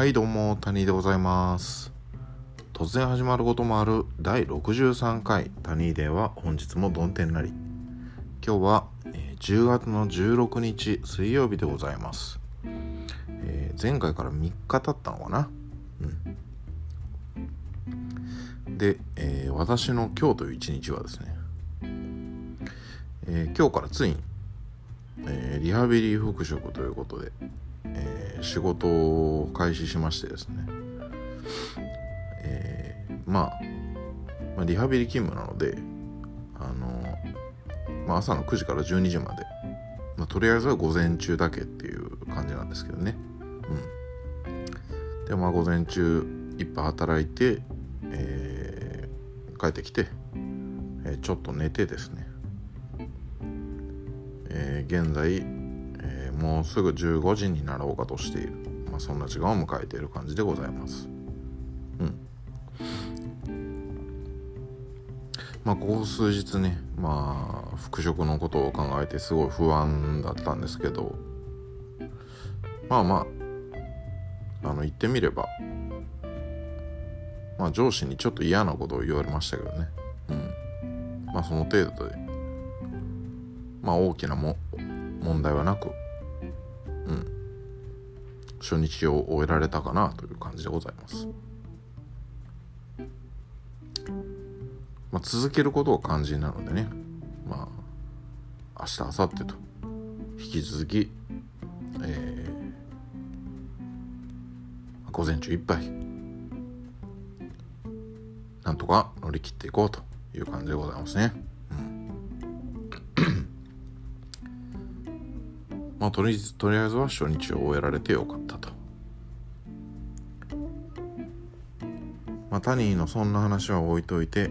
はいどうも谷でございます。突然始まることもある第63回谷では本日もどん天なり。今日は、えー、10月の16日水曜日でございます、えー、前回から3日経ったのかな？うん。で、えー、私の今日という一日はですね、え今日からついに、えリハビリ復職ということで、仕事を開始しましてですね、えー、まあ、まあ、リハビリ勤務なのであの、まあ、朝の9時から12時まで、まあ、とりあえずは午前中だけっていう感じなんですけどね。うん。でまあ午前中いっぱい働いて、えー、帰ってきて、えー、ちょっと寝てですね、えー、現在もうすぐ15時になろうかとしている、まあ、そんな時間を迎えている感じでございます。うん。まあここ数日ねまあ復職のことを考えてすごい不安だったんですけど。まあまああの言ってみれば。まあ上司にちょっと嫌なことを言われましたけどね。うん。まあその程度で。まあ大きなも問題はなく。初日を終えられたかなという感じでございます。まあ、続けることが肝心なのでねまあ明日明後日と引き続き、えー、午前中いっぱいなんとか乗り切っていこうという感じでございますね。まあとりとりあえずは初日を終えられてよかったと。まあ、タニーのそんな話は置いといて、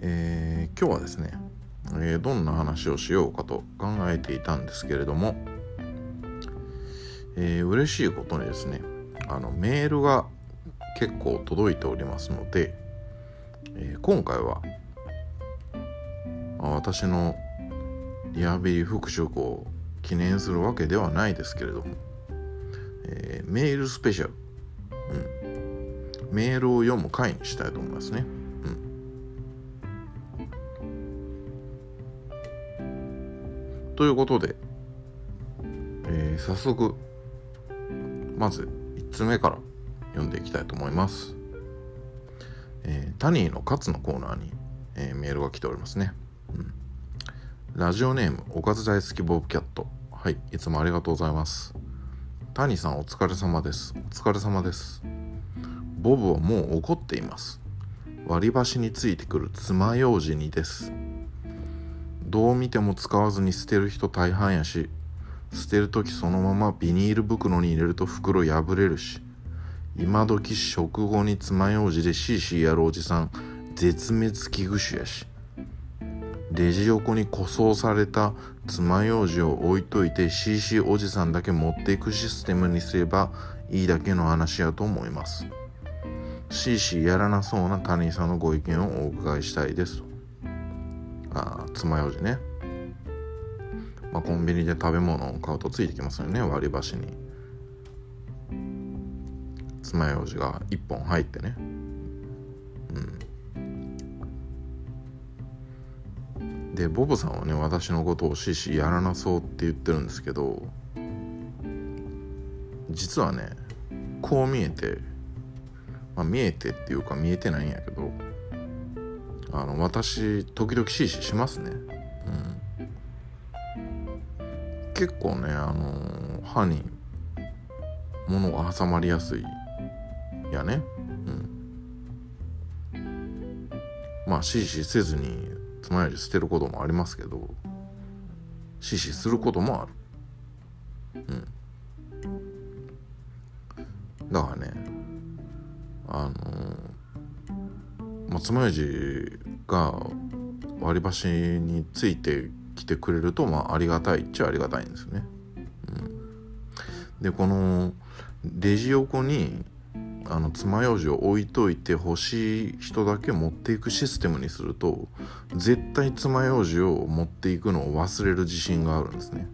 えー、今日はですね、えー、どんな話をしようかと考えていたんですけれども、えー、嬉しいことにですねあのメールが結構届いておりますので、えー、今回は、まあ、私のリハビリ復職を記念するわけではないですけれども、えー、メールスペシャル、うん、メールを読む回にしたいと思いますね。うん、ということで、えー、早速まず1つ目から読んでいきたいと思います。えー、タニーの勝のコーナーに、えー、メールが来ておりますね。ラジオネームおかず大好きボブキャット。はいいつもありがとうございます。谷さんお疲れ様です。お疲れ様です。ボブはもう怒っています。割り箸についてくる爪楊枝にです。どう見ても使わずに捨てる人大半やし捨てる時そのままビニール袋に入れると袋破れるし今時食後に爪楊枝でシーシーやるおじさん絶滅危惧種やし。レジ横に塗装された爪楊枝を置いといて CC おじさんだけ持っていくシステムにすればいいだけの話やと思います。CC やらなそうな谷さんのご意見をお伺いしたいですああ爪楊枝ね。まあ、コンビニで食べ物を買うとついてきますよね。割り箸に。爪楊枝が1本入ってね。うん。でボブさんはね私のことをシーシーやらなそうって言ってるんですけど実はねこう見えて、まあ、見えてっていうか見えてないんやけどあの私時々シーシーしますね。うん。結構ねあの歯に物が挟まりやすいやね。うん。まあシーシーせずにつまようじ捨てることもありますけど死死することもある。うん。だからねあのまあ、つまようじが割り箸についてきてくれるとまあありがたいっちゃありがたいんですね。うん、でこのレジ横にあの爪楊枝を置いといて欲しい人だけ持っていくシステムにすると絶対爪楊枝を持っていくのを忘れる自信があるんですね。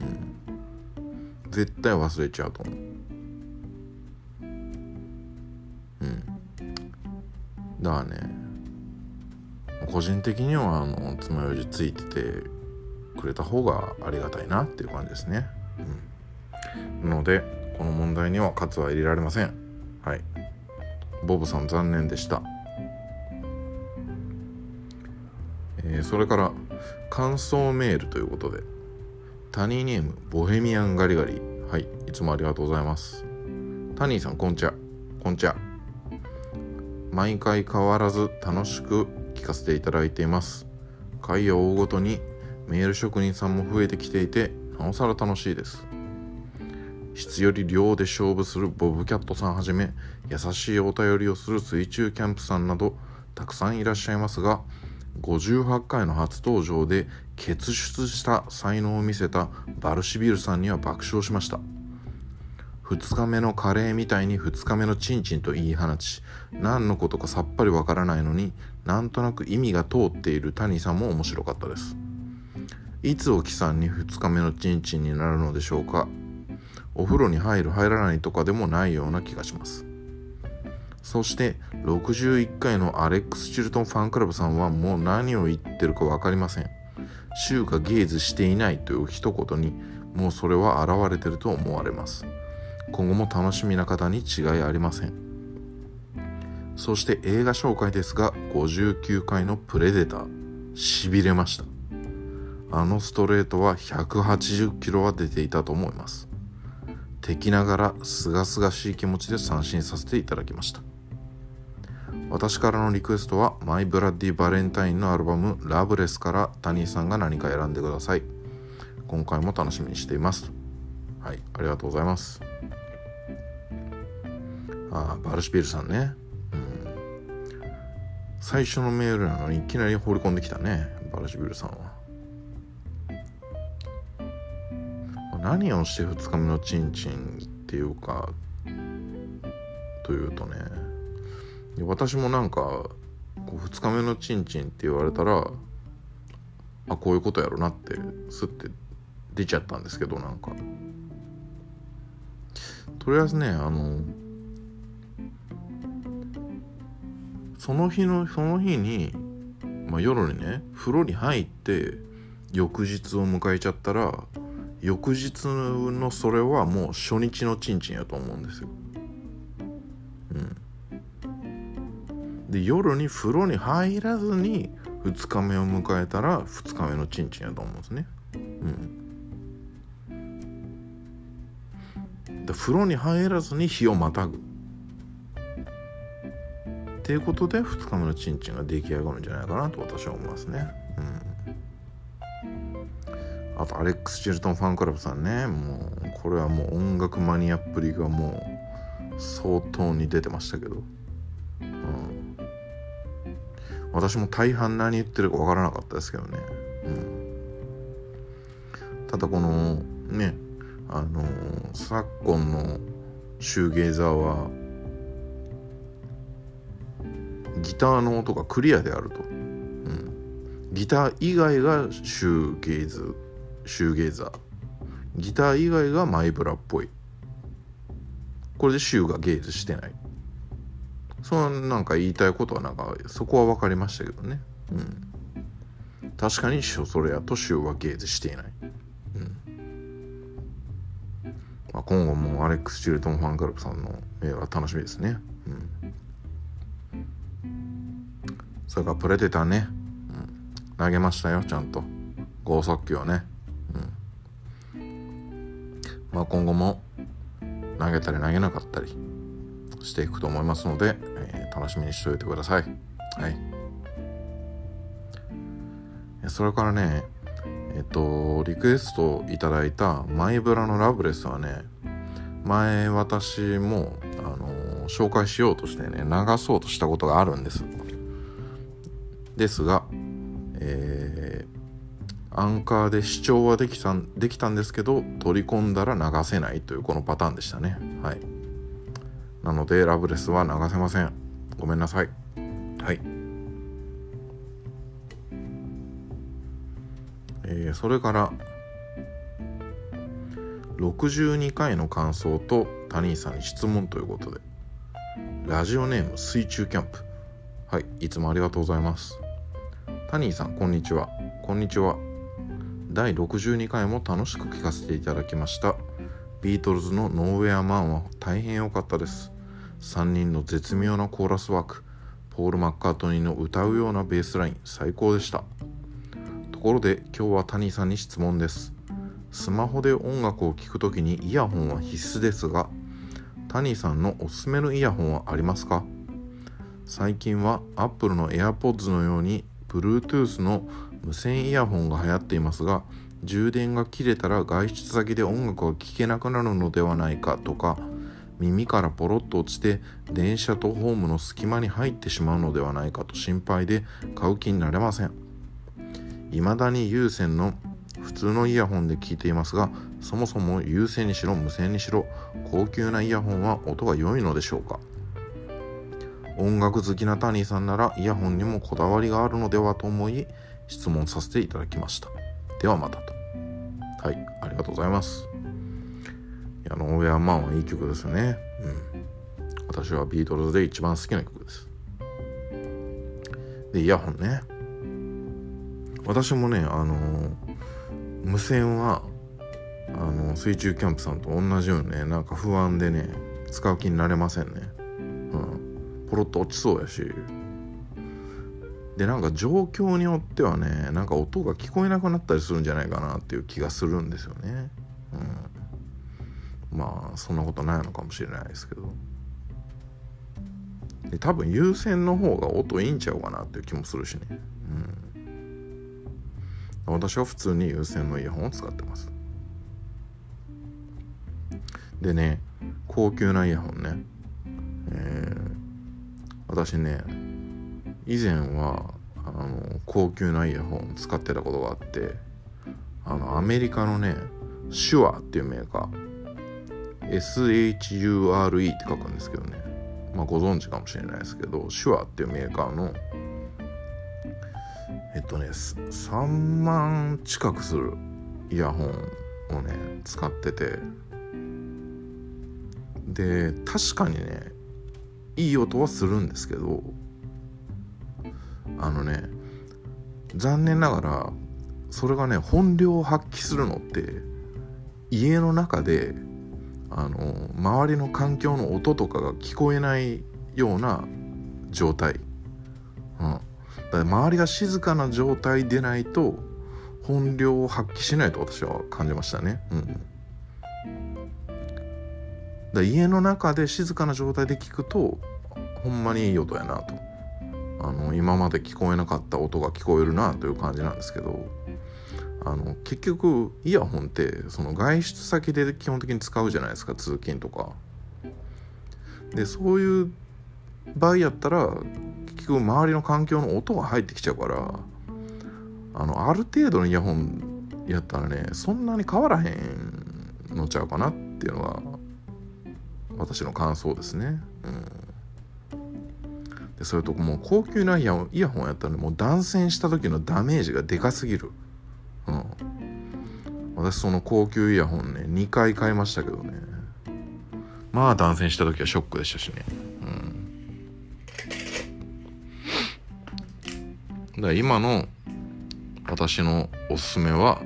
うん、絶対忘れちゃうと思う。うん。だからね個人的にはあの爪楊枝ついててくれた方がありがたいなっていう感じですね、うん、のでこの問題には喝は入れられません。ボブさん残念でした。えー、それから感想メールということでタニーネームボヘミアンガリガリ。はいいつもありがとうございます。タニーさんこんちゃこんちゃ毎回変わらず楽しく聞かせていただいています。回を追うごとにメール職人さんも増えてきていてなおさら楽しいです。質より量で勝負するボブキャットさんはじめ優しいお便りをする水中キャンプさんなどたくさんいらっしゃいますが58回の初登場で傑出した才能を見せたバルシビルさんには爆笑しました。2日目のカレーみたいに2日目のチンチンと言い放ち何のことかさっぱりわからないのになんとなく意味が通っている谷さんも面白かったです。いつおきさんに2日目のチンチンになるのでしょうか。お風呂に入る入らないとかでもないような気がします。そして61回のアレックス・チルトンファンクラブさんはもう何を言ってるか分かりません。週がゲーズしていないという一言にもうそれは現れてると思われます。今後も楽しみな方に違いありません。そして映画紹介ですが59回のプレデターしびれました。あのストレートは180キロは出ていたと思います。敵ながら清々しい気持ちで三振させていただきました。私からのリクエストはマイ・ブラッディ・バレンタインのアルバム「ラブレス」からタニーさんが何か選んでください。今回も楽しみにしています。はいありがとうございます。あバルシピルさんね、うん、最初のメールなのにいきなり放り込んできたねバルシピルさんは。何をして2日目のチンチンっていうかというとね私もなんか2日目のチンチンって言われたらあこういうことやろなってスッて出ちゃったんですけどなんか。とりあえずねあのその日のその日に、まあ、夜にね風呂に入って翌日を迎えちゃったら翌日のそれはもう初日のチンチンやと思うんですよ。うん。で夜に風呂に入らずに2日目を迎えたら2日目のチンチンやと思うんですね。うん。で風呂に入らずに日をまたぐ。っていうことで2日目のチンチンが出来上がるんじゃないかなと私は思いますね。あとアレックス・チルトンファンクラブさんね。もうこれはもう音楽マニアっぷりがもう相当に出てましたけど、うん、私も大半何言ってるか分からなかったですけどね、うん、ただこのねあの昨今のシューゲイザーはギターの音がクリアであると、うん、ギター以外がシューゲイズ。シューゲイザー。ギター以外がマイブラっぽい。これでシューがゲイズしてない。そのなんか言いたいことはなんかそこは分かりましたけどね。うん。確かにショソレアとシューはゲイズしていない。うん。まあ、今後もアレックス・チルトンファンクラブさんの絵は楽しみですね。うん。それからプレデターね、うん、投げましたよちゃんと。剛速球をね、あ今後も投げたり投げなかったりしていくと思いますので、えー、楽しみにしておいてください。はい。それからねえっとリクエストいただいたマイブラのラブレスはね前私もあの、紹介しようとしてね流そうとしたことがあるんです。ですが、アンカーで視聴はできたできたんですけど取り込んだら流せないというこのパターンでしたね。はい。なのでラブレスは流せません。ごめんなさい。はい。えー、それから62回の感想と谷井さんに質問ということで。ラジオネーム水中キャンプ。はいいつもありがとうございます。谷井さんこんにちは。こんにちは。第62回も楽しく聞かせていただきました。ビートルズのノーウェアマンは大変良かったです。3人の絶妙なコーラスワークポール・マッカートニーの歌うようなベースライン最高でした。ところで今日は谷さんに質問です。スマホで音楽を聴くときにイヤホンは必須ですが谷さんのおすすめのイヤホンはありますか？最近は Apple の AirPods のように Bluetooth の無線イヤホンが流行っていますが充電が切れたら外出先で音楽が聴けなくなるのではないかとか耳からポロッと落ちて電車とホームの隙間に入ってしまうのではないかと心配で買う気になれません。未だに有線の普通のイヤホンで聞いていますがそもそも有線にしろ無線にしろ高級なイヤホンは音が良いのでしょうか？音楽好きなタニーさんならイヤホンにもこだわりがあるのではと思い質問させていただきました。ではまたと。はいありがとうございます。いやノーウェアマンはいい曲ですよね。うん。私はビートルズで一番好きな曲です。でイヤホンね。私もねあのー、無線はあの水中キャンプさんと同じようにねなんか不安でね使う気になれませんね。うん。ポロッと落ちそうやし。でなんか状況によってはねなんか音が聞こえなくなったりするんじゃないかなっていう気がするんですよね、うん、まあそんなことないのかもしれないですけど。で多分有線の方が音いいんちゃうかなっていう気もするしね、うん、私は普通に有線のイヤホンを使ってます。でね高級なイヤホンね、えー、私ね以前はあの高級なイヤホン使ってたことがあってあのアメリカのねシュアっていうメーカー SHURE って書くんですけどね。まあご存知かもしれないですけどシュアっていうメーカーのえっとね3万近くするイヤホンをね使ってて。で確かにねいい音はするんですけどあのね残念ながらそれがね本領を発揮するのって家の中であの周りの環境の音とかが聞こえないような状態、うん、だから周りが静かな状態でないと本領を発揮しないと私は感じましたね。うん、だ家の中で静かな状態で聞くとほんまにいい音やなと。あの今まで聞こえなかった音が聞こえるなという感じなんですけどあの結局イヤホンってその外出先で基本的に使うじゃないですか通勤とか。でそういう場合やったら結局周りの環境の音が入ってきちゃうからあのある程度のイヤホンやったらねそんなに変わらへんのちゃうかなっていうのが私の感想ですね。うん。でそれともう高級なイヤホンイヤホンやったらもう断線した時のダメージがでかすぎる。うん。私その高級イヤホンね2回買いましたけどね。まあ断線した時はショックでしたしね。うん。だ今の私のおすすめは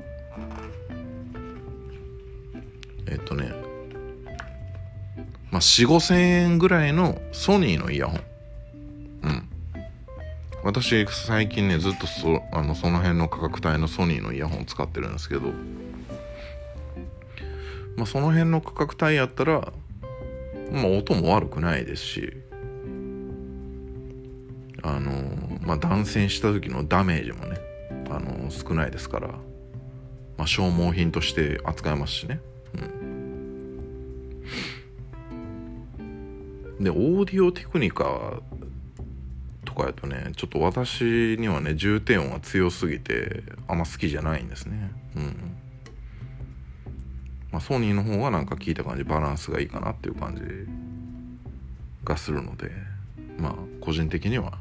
えっとねまあ4 5千円ぐらいのソニーのイヤホン。うん。私最近ねずっとそあのその辺の価格帯のソニーのイヤホン使ってるんですけど。まあその辺の価格帯やったらまあ音も悪くないですし。あのまあ断線した時のダメージもねあの少ないですから、まあ、消耗品として扱えますしね、うん、でオーディオテクニカとかやとねちょっと私にはね重低音が強すぎてあんま好きじゃないんですね。うん。まあソニーの方がなんか聞いた感じバランスがいいかなっていう感じがするのでまあ個人的には、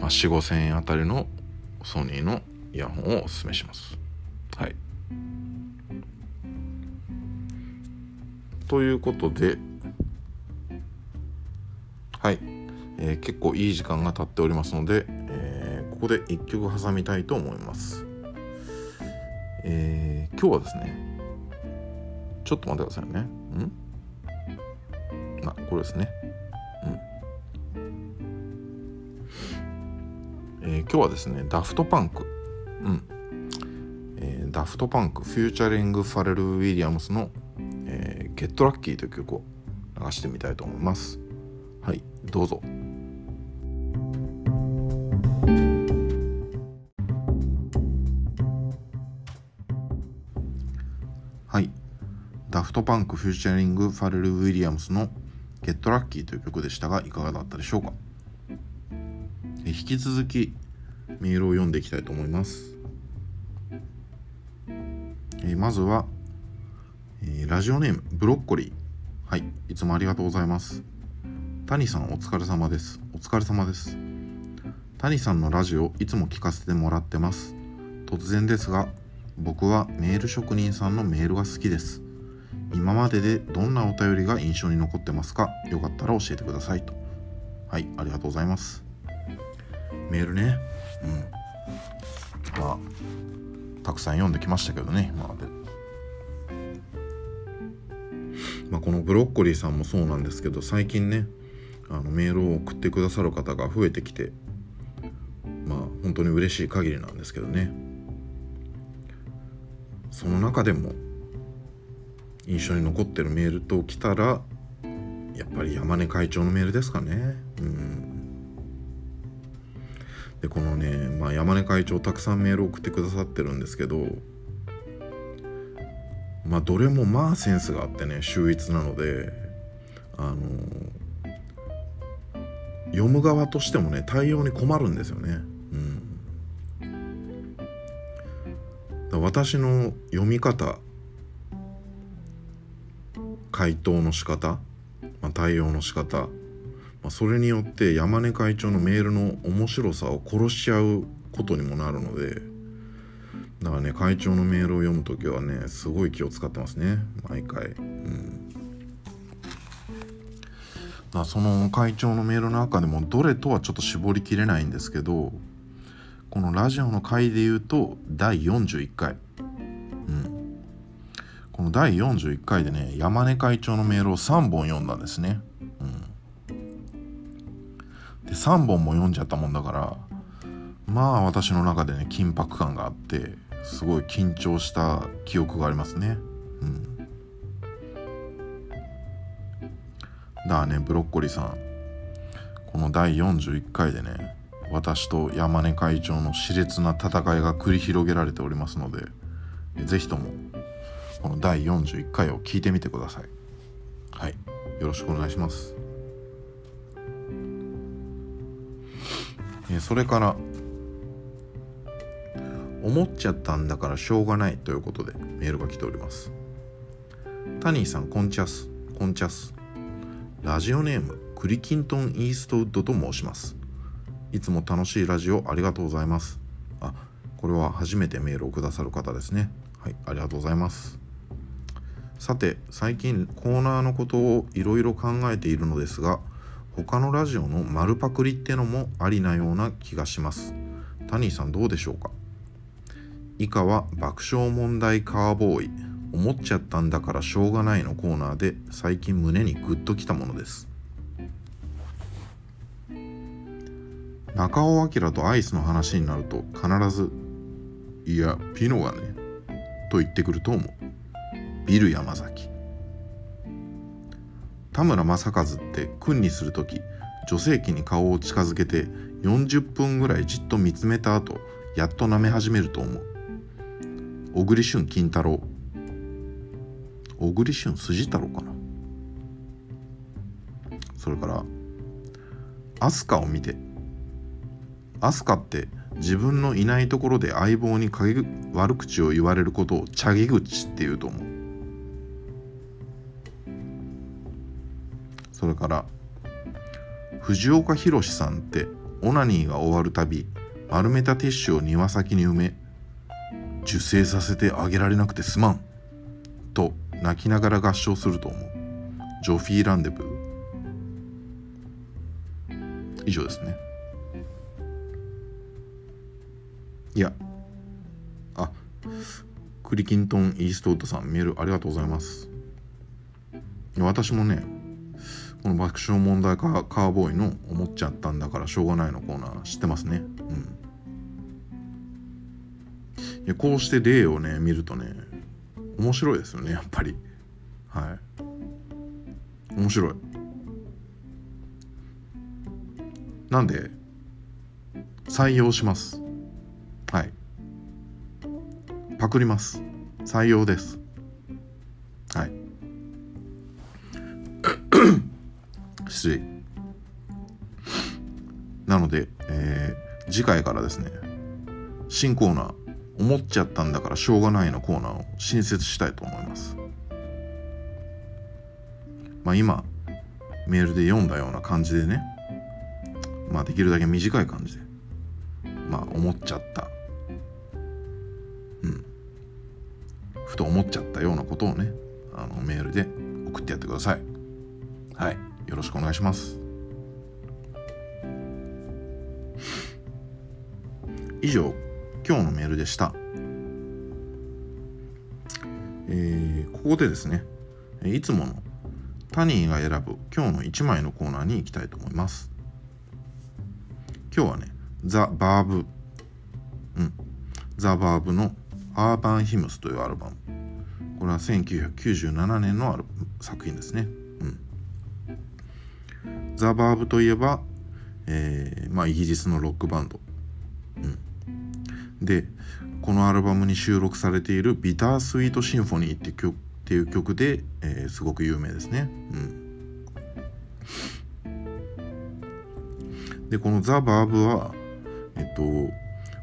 まあ、4 5千円あたりのソニーのイヤホンをおすすめします。はい。ということではい、えー、結構いい時間が経っておりますので、えー、ここで1曲挟みたいと思います、えー、今日はですねちょっと待ってくださいね。ん？あこれですね。うん。え、今日はですねダフトパンク。うん。え、ダフトパンクフューチャリング・ファレル・ウィリアムスの「えー、ゲットラッキーという曲を流してみたいと思います。はいどうぞ。はいダフトパンクフューチャリングファレル・ウィリアムスの「ゲットラッキーという曲でしたがいかがだったでしょうか。引き続きメールを読んでいきたいと思います。えまずは、えー、ラジオネームブロッコリー。はいいつもありがとうございます。谷さんお疲れ様です。お疲れ様です。谷さんのラジオいつも聞かせてもらってます。突然ですが僕はメール職人さんのメールが好きです。今まででどんなお便りが印象に残ってますか？よかったら教えてくださいと。はいありがとうございます。メールね。うん。まあたくさん読んできましたけどね。今まで、まあ、このブロッコリーさんもそうなんですけど最近ねあのメールを送ってくださる方が増えてきてまあ本当に嬉しい限りなんですけどね。その中でも印象に残ってるメールときたらやっぱり山根会長のメールですかね。うん。でこのね、まあ、山根会長たくさんメール送ってくださってるんですけどまあどれもまあセンスがあってね秀逸なのであの読む側としてもね対応に困るんですよね。うん、だ私の読み方回答の仕方、まあ、対応の仕方まあ、それによって山根会長のメールの面白さを殺しちゃうことにもなるのでだからね会長のメールを読む時はねすごい気を使ってますね毎回。うんだその会長のメールの中でもどれとはちょっと絞りきれないんですけどこのラジオの回で言うと第41回、うん、この第41回でね山根会長のメールを3本読んだんですね。うん。で3本も読んじゃったもんだからまあ私の中でね緊迫感があってすごい緊張した記憶がありますね。うん。だからねブロッコリーさん。この第41回でね私と山根会長の熾烈な戦いが繰り広げられておりますので是非ともこの第41回を聞いてみてください。はい。よろしくお願いします。えそれから思っちゃったんだからしょうがないということでメールが来ております。タニーさんコンチャスコンチャスラジオネームクリキントン・イーストウッドと申します。いつも楽しいラジオありがとうございます。あこれは初めてメールをくださる方ですね。はいありがとうございます。さて最近コーナーのことをいろいろ考えているのですが他のラジオの丸パクリってのもありなような気がします。タニーさんどうでしょうか？以下は爆笑問題カーボーイ。思っちゃったんだからしょうがないのコーナーで最近胸にグッときたものです。中尾明とアイスの話になると必ず「いやピノがね」と言ってくると思う。ビル山崎。田村正和って君にする時女性器に顔を近づけて40分ぐらいじっと見つめた後やっと舐め始めると思う。小栗旬金太郎。小栗旬筋太郎かな。それから飛鳥を見て飛鳥って自分のいないところで相棒に悪口を言われることを茶ぎ口って言うと思う。それから藤岡弘さんってオナニーが終わるたび丸めたティッシュを庭先に埋め受精させてあげられなくてすまんと泣きながら合唱すると思う。ジョフィーランデブー。以上ですね。いや。あ。クリキントン・イーストウッドさんメールありがとうございます。私もねこの爆笑問題カーボーイの「思っちゃったんだからしょうがない」のコーナー知ってますね。うん。いやこうして例をね見るとね面白いですよねやっぱり。はい。面白い。なんで採用します。はい。パクります。採用です。はい。失礼。なので、えー、次回からですね新コーナー「思っちゃったんだからしょうがない」のコーナーを新設したいと思います。まあ今メールで読んだような感じでね。まあできるだけ短い感じで。まあ思っちゃった。うん。ふと思っちゃったようなことをねあのメールで送ってやってください。はい。よろしくお願いします。以上。今日のメールでした。えー、ここでですねいつものタニーが選ぶ今日の1枚のコーナーに行きたいと思います。今日はねザ・バーブうんザ・バーブのアーバン・ヒムスというアルバム。これは1997年のある作品ですね。うん。ザ・バーブといえば、えー、まあ、イギリスのロックバンド、でこのアルバムに収録されている「ビタースイート・シンフォニー」って曲っていう曲で、えー、すごく有名ですね。うん、でこのザ・バーブはえっと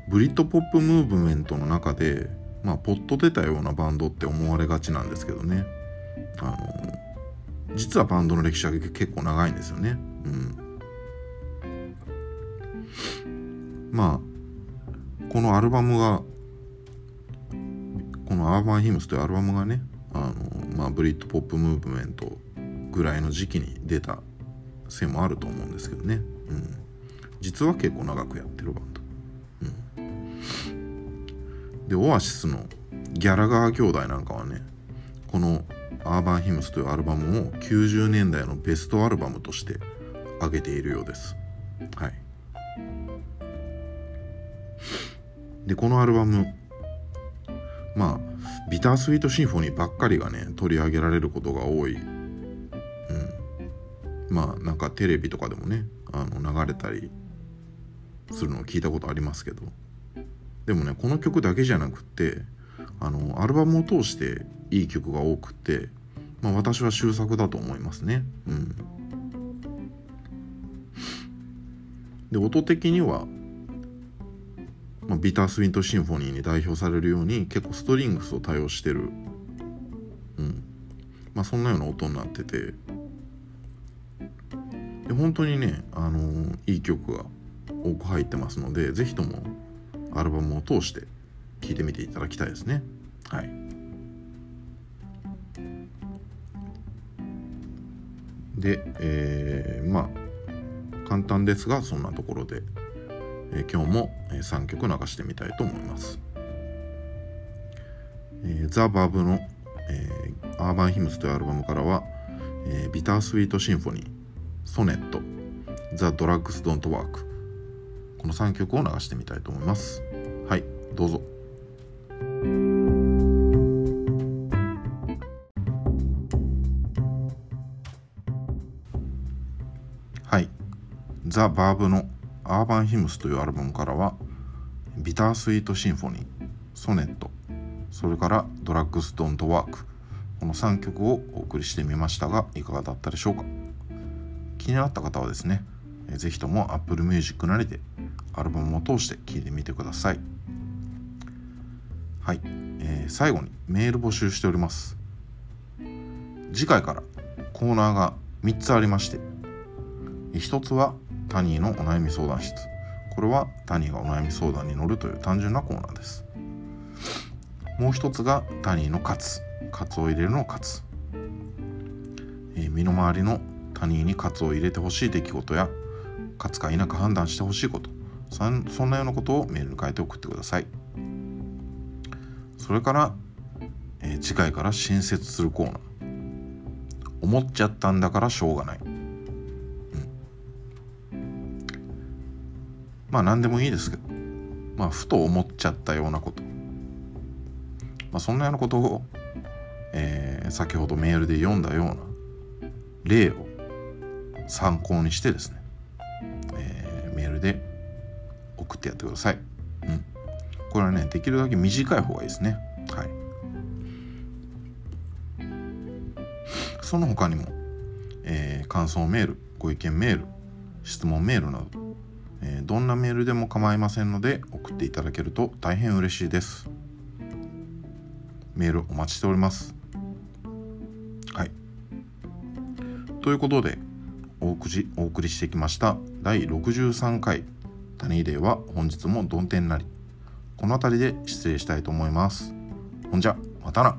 ブリッドポップムーブメントの中でまあポッと出たようなバンドって思われがちなんですけどねあの実はバンドの歴史は結構長いんですよね。うん、まあこのアルバムがこの「アーバン・ヒムス」というアルバムがねあの、まあ、ブリッドポップムーブメントぐらいの時期に出たせいもあると思うんですけどね、うん、実は結構長くやってるバンド。うん、でオアシスのギャラガー兄弟なんかはねこの「アーバン・ヒムス」というアルバムを90年代のベストアルバムとして挙げているようです。はい、でこのアルバムまあビタースイートシンフォニーばっかりがね取り上げられることが多い、うん、まあなんかテレビとかでもねあの流れたりするのを聞いたことありますけど。でもねこの曲だけじゃなくってあのアルバムを通していい曲が多くって、まあ、私は終作だと思いますね。うん、で音的には、まあ、ビタースウィントシンフォニーに代表されるように結構ストリングスを多用してる、うん。まあ、そんなような音になってて。で本当にね、あのー、いい曲が多く入ってますので是非ともアルバムを通して聴いてみていただきたいですね。はい、で、えー、まあ簡単ですがそんなところで、え、今日も3曲流してみたいと思います。え、ザ・バブの、え、アーバン・ヒムスというアルバムからは、え、ビター・スイート・シンフォニー、ソネット、ザ・ドラッグス・ドント・ワークこの3曲を流してみたいと思います。はい、どうぞ。ザ・バーブのアーバン・ヒムスというアルバムからはビタースイート・シンフォニー、ソネット、それからドラッグス・ドント・ワークこの3曲をお送りしてみましたがいかがだったでしょうか？気になった方はですね是非とも Apple Music なりでアルバムを通して聴いてみてください。はい、えー、最後にメール募集しております。次回からコーナーが3つありまして1つはタニーのお悩み相談室。これはタニーがお悩み相談に乗るという単純なコーナーです。もう一つがタニーのカツカツを入れるのカツ、えー、身の回りの他人に喝を入れてほしい出来事や勝つか否か判断してほしいこと。そんなようなことをメールに書いて送ってください。それから、えー、次回から新設するコーナー。思っちゃったんだからしょうがない、まあ何でもいいですけどまあふと思っちゃったようなことまあそんなようなことを、えー、先ほどメールで読んだような例を参考にしてですね、えー、メールで送ってやってください。うん。これはね、できるだけ短い方がいいですね。はい。その他にも、えー、感想メール、ご意見メール、質問メールなど、え、どんなメールでも構いませんので送っていただけると大変嬉しいです。メールお待ちしております。はい。ということで、お送りお送りしてきました第63回谷デーは本日も曇天なりこの辺りで失礼したいと思いますほんじゃまたな